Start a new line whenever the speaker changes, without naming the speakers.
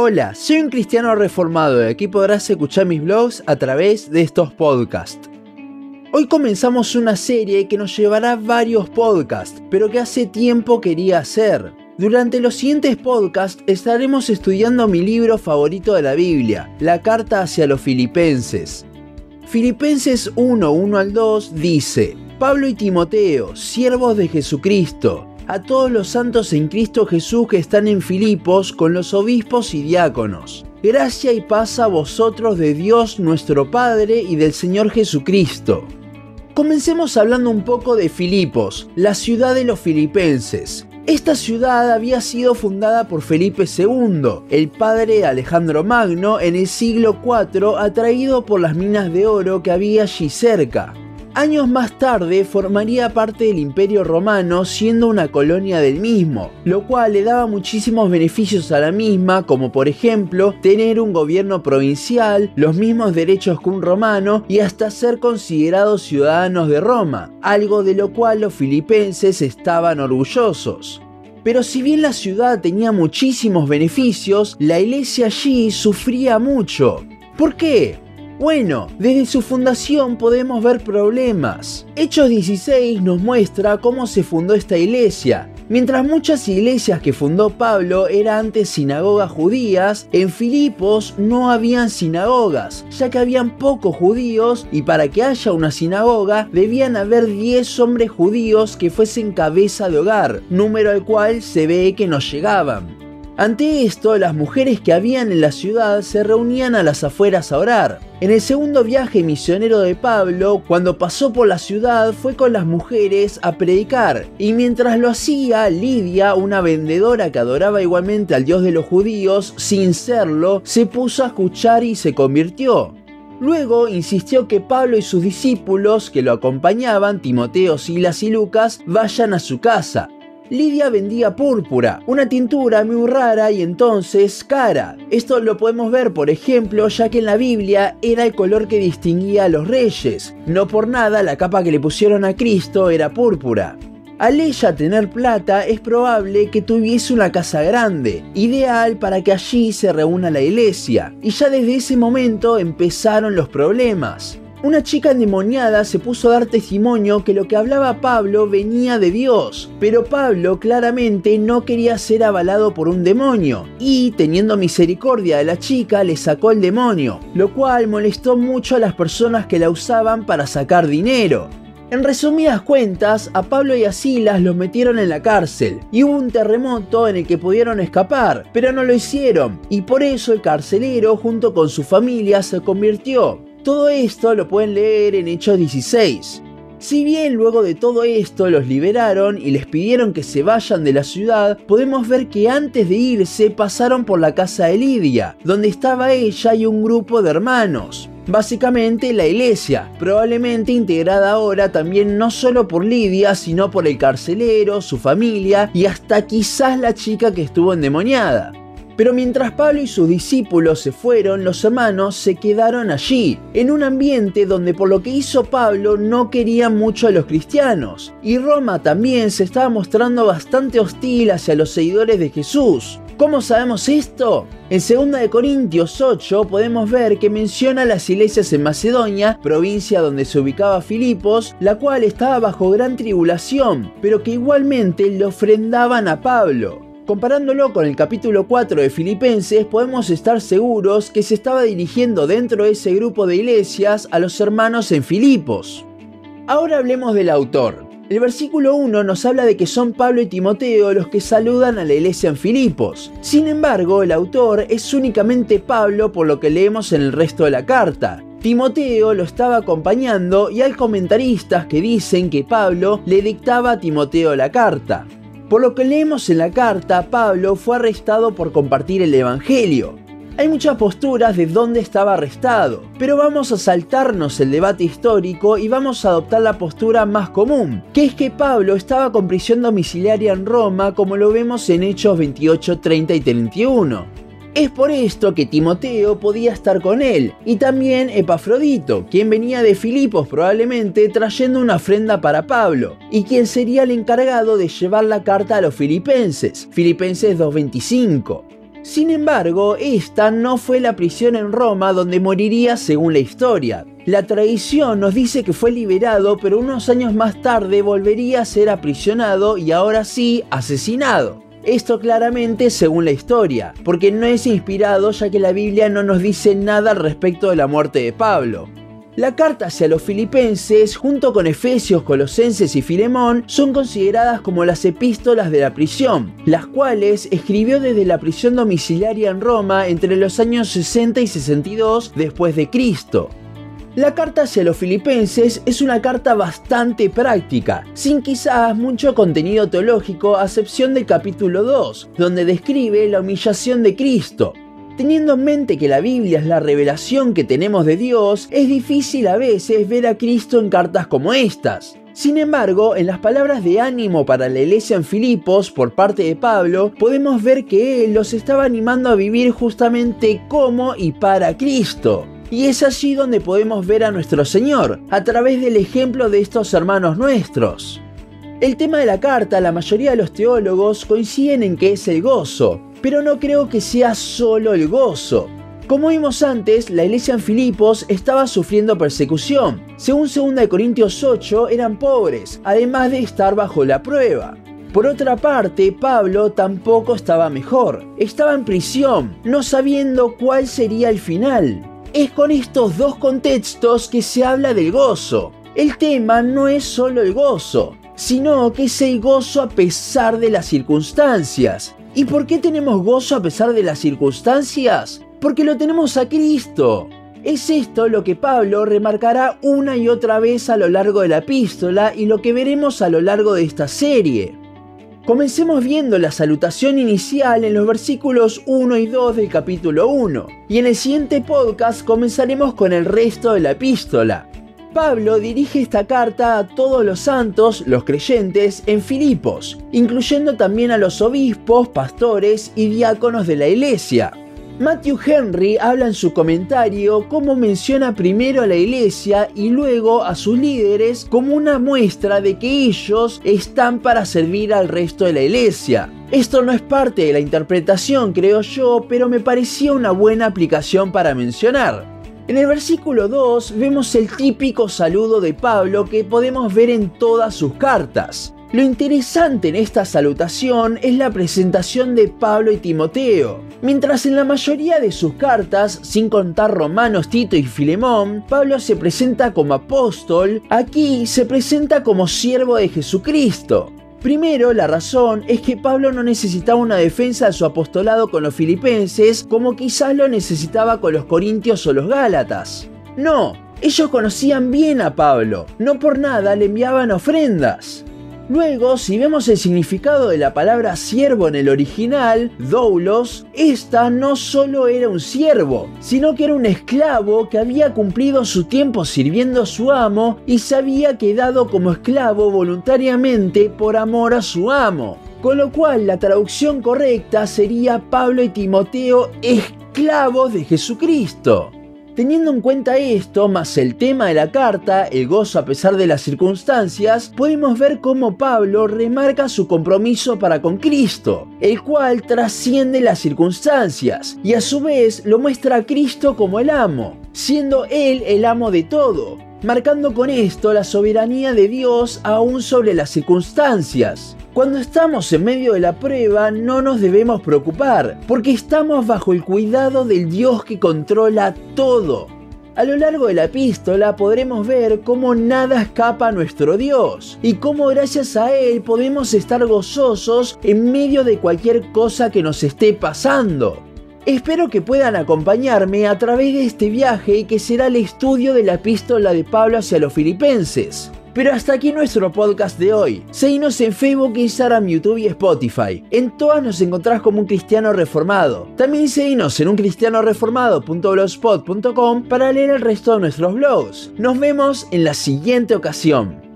Hola, soy un cristiano reformado y aquí podrás escuchar mis blogs a través de estos podcasts. Hoy comenzamos una serie que nos llevará varios podcasts, pero que hace tiempo quería hacer. Durante los siguientes podcasts estaremos estudiando mi libro favorito de la Biblia, la carta hacia los filipenses. Filipenses 1, 1 al 2 dice, Pablo y Timoteo, siervos de Jesucristo, a todos los santos en Cristo Jesús que están en Filipos con los obispos y diáconos. Gracia y paz a vosotros de Dios nuestro Padre y del Señor Jesucristo. Comencemos hablando un poco de Filipos, la ciudad de los filipenses. Esta ciudad había sido fundada por Felipe II, el padre de Alejandro Magno, en el siglo IV, atraído por las minas de oro que había allí cerca. Años más tarde formaría parte del Imperio Romano siendo una colonia del mismo, lo cual le daba muchísimos beneficios a la misma, como por ejemplo tener un gobierno provincial, los mismos derechos que un romano y hasta ser considerados ciudadanos de Roma, algo de lo cual los filipenses estaban orgullosos. Pero si bien la ciudad tenía muchísimos beneficios, la iglesia allí sufría mucho. ¿Por qué? Bueno, desde su fundación podemos ver problemas. Hechos 16 nos muestra cómo se fundó esta iglesia. Mientras muchas iglesias que fundó Pablo eran antes sinagogas judías, en Filipos no habían sinagogas, ya que habían pocos judíos y para que haya una sinagoga debían haber 10 hombres judíos que fuesen cabeza de hogar, número al cual se ve que no llegaban. Ante esto, las mujeres que habían en la ciudad se reunían a las afueras a orar. En el segundo viaje misionero de Pablo, cuando pasó por la ciudad, fue con las mujeres a predicar. Y mientras lo hacía, Lidia, una vendedora que adoraba igualmente al Dios de los judíos, sin serlo, se puso a escuchar y se convirtió. Luego insistió que Pablo y sus discípulos que lo acompañaban, Timoteo, Silas y Lucas, vayan a su casa. Lidia vendía púrpura, una tintura muy rara y entonces cara. Esto lo podemos ver, por ejemplo, ya que en la Biblia era el color que distinguía a los reyes. No por nada la capa que le pusieron a Cristo era púrpura. Al ella tener plata es probable que tuviese una casa grande, ideal para que allí se reúna la iglesia, y ya desde ese momento empezaron los problemas. Una chica endemoniada se puso a dar testimonio que lo que hablaba Pablo venía de Dios, pero Pablo claramente no quería ser avalado por un demonio, y teniendo misericordia de la chica le sacó el demonio, lo cual molestó mucho a las personas que la usaban para sacar dinero. En resumidas cuentas, a Pablo y a Silas los metieron en la cárcel y hubo un terremoto en el que pudieron escapar, pero no lo hicieron y por eso el carcelero junto con su familia se convirtió. Todo esto lo pueden leer en Hechos 16. Si bien luego de todo esto los liberaron y les pidieron que se vayan de la ciudad, podemos ver que antes de irse pasaron por la casa de Lidia, donde estaba ella y un grupo de hermanos. Básicamente la iglesia, probablemente integrada ahora también no solo por Lidia, sino por el carcelero, su familia y hasta quizás la chica que estuvo endemoniada. Pero mientras Pablo y sus discípulos se fueron, los hermanos se quedaron allí, en un ambiente donde por lo que hizo Pablo no querían mucho a los cristianos. Y Roma también se estaba mostrando bastante hostil hacia los seguidores de Jesús. ¿Cómo sabemos esto? En 2 Corintios 8 podemos ver que menciona las iglesias en Macedonia, provincia donde se ubicaba Filipos, la cual estaba bajo gran tribulación, pero que igualmente le ofrendaban a Pablo. Comparándolo con el capítulo 4 de Filipenses, podemos estar seguros que se estaba dirigiendo dentro de ese grupo de iglesias a los hermanos en Filipos. Ahora hablemos del autor. El versículo 1 nos habla de que son Pablo y Timoteo los que saludan a la iglesia en Filipos. Sin embargo, el autor es únicamente Pablo por lo que leemos en el resto de la carta. Timoteo lo estaba acompañando y hay comentaristas que dicen que Pablo le dictaba a Timoteo la carta. Por lo que leemos en la carta, Pablo fue arrestado por compartir el Evangelio. Hay muchas posturas de dónde estaba arrestado, pero vamos a saltarnos el debate histórico y vamos a adoptar la postura más común, que es que Pablo estaba con prisión domiciliaria en Roma como lo vemos en Hechos 28, 30 y 31. Es por esto que Timoteo podía estar con él, y también Epafrodito, quien venía de Filipos probablemente trayendo una ofrenda para Pablo, y quien sería el encargado de llevar la carta a los filipenses, Filipenses 2.25. Sin embargo, esta no fue la prisión en Roma donde moriría según la historia. La tradición nos dice que fue liberado, pero unos años más tarde volvería a ser aprisionado y ahora sí asesinado. Esto claramente según la historia, porque no es inspirado ya que la Biblia no nos dice nada respecto de la muerte de Pablo. La carta hacia los filipenses, junto con Efesios, Colosenses y Filemón, son consideradas como las epístolas de la prisión, las cuales escribió desde la prisión domiciliaria en Roma entre los años 60 y 62 después de Cristo. La carta hacia los filipenses es una carta bastante práctica, sin quizás mucho contenido teológico a excepción del capítulo 2, donde describe la humillación de Cristo, Teniendo en mente que la Biblia es la revelación que tenemos de Dios, es difícil a veces ver a Cristo en cartas como estas. Sin embargo, en las palabras de ánimo para la iglesia en Filipos por parte de Pablo, podemos ver que él los estaba animando a vivir justamente como y para Cristo. Y es allí donde podemos ver a nuestro Señor, a través del ejemplo de estos hermanos nuestros. El tema de la carta, la mayoría de los teólogos coinciden en que es el gozo, pero no creo que sea solo el gozo. Como vimos antes, la iglesia en Filipos estaba sufriendo persecución. Según 2 Corintios 8, eran pobres, además de estar bajo la prueba. Por otra parte, Pablo tampoco estaba mejor. Estaba en prisión, no sabiendo cuál sería el final. Es con estos dos contextos que se habla del gozo. El tema no es solo el gozo, sino que es el gozo a pesar de las circunstancias. ¿Y por qué tenemos gozo a pesar de las circunstancias? Porque lo tenemos a Cristo. Es esto lo que Pablo remarcará una y otra vez a lo largo de la epístola y lo que veremos a lo largo de esta serie. Comencemos viendo la salutación inicial en los versículos 1 y 2 del capítulo 1, y en el siguiente podcast comenzaremos con el resto de la epístola. Pablo dirige esta carta a todos los santos, los creyentes, en Filipos, incluyendo también a los obispos, pastores y diáconos de la iglesia. Matthew Henry habla en su comentario cómo menciona primero a la iglesia y luego a sus líderes como una muestra de que ellos están para servir al resto de la iglesia. Esto no es parte de la interpretación, creo yo, pero me parecía una buena aplicación para mencionar. En el versículo 2 vemos el típico saludo de Pablo que podemos ver en todas sus cartas. Lo interesante en esta salutación es la presentación de Pablo y Timoteo. Mientras en la mayoría de sus cartas, sin contar Romanos, Tito y Filemón, Pablo se presenta como apóstol, aquí se presenta como siervo de Jesucristo. Primero, la razón es que Pablo no necesitaba una defensa de su apostolado con los filipenses como quizás lo necesitaba con los corintios o los gálatas. No, ellos conocían bien a Pablo, no por nada le enviaban ofrendas. Luego, si vemos el significado de la palabra siervo en el original, doulos, esta no solo era un siervo, sino que era un esclavo que había cumplido su tiempo sirviendo a su amo y se había quedado como esclavo voluntariamente por amor a su amo. Con lo cual la traducción correcta sería Pablo y Timoteo esclavos de Jesucristo. Teniendo en cuenta esto, más el tema de la carta, el gozo a pesar de las circunstancias, podemos ver cómo Pablo remarca su compromiso para con Cristo, el cual trasciende las circunstancias, y a su vez lo muestra a Cristo como el amo, siendo Él el amo de todo, marcando con esto la soberanía de Dios aún sobre las circunstancias. Cuando estamos en medio de la prueba no nos debemos preocupar, porque estamos bajo el cuidado del Dios que controla todo. A lo largo de la epístola podremos ver cómo nada escapa a nuestro Dios y cómo gracias a Él podemos estar gozosos en medio de cualquier cosa que nos esté pasando. Espero que puedan acompañarme a través de este viaje que será el estudio de la epístola de Pablo hacia los filipenses. Pero hasta aquí nuestro podcast de hoy. Seguinos en Facebook, Instagram, YouTube y Spotify. En todas nos encontrás como un cristiano reformado. También seguinos en uncristianoreformado.blogspot.com para leer el resto de nuestros blogs. Nos vemos en la siguiente ocasión.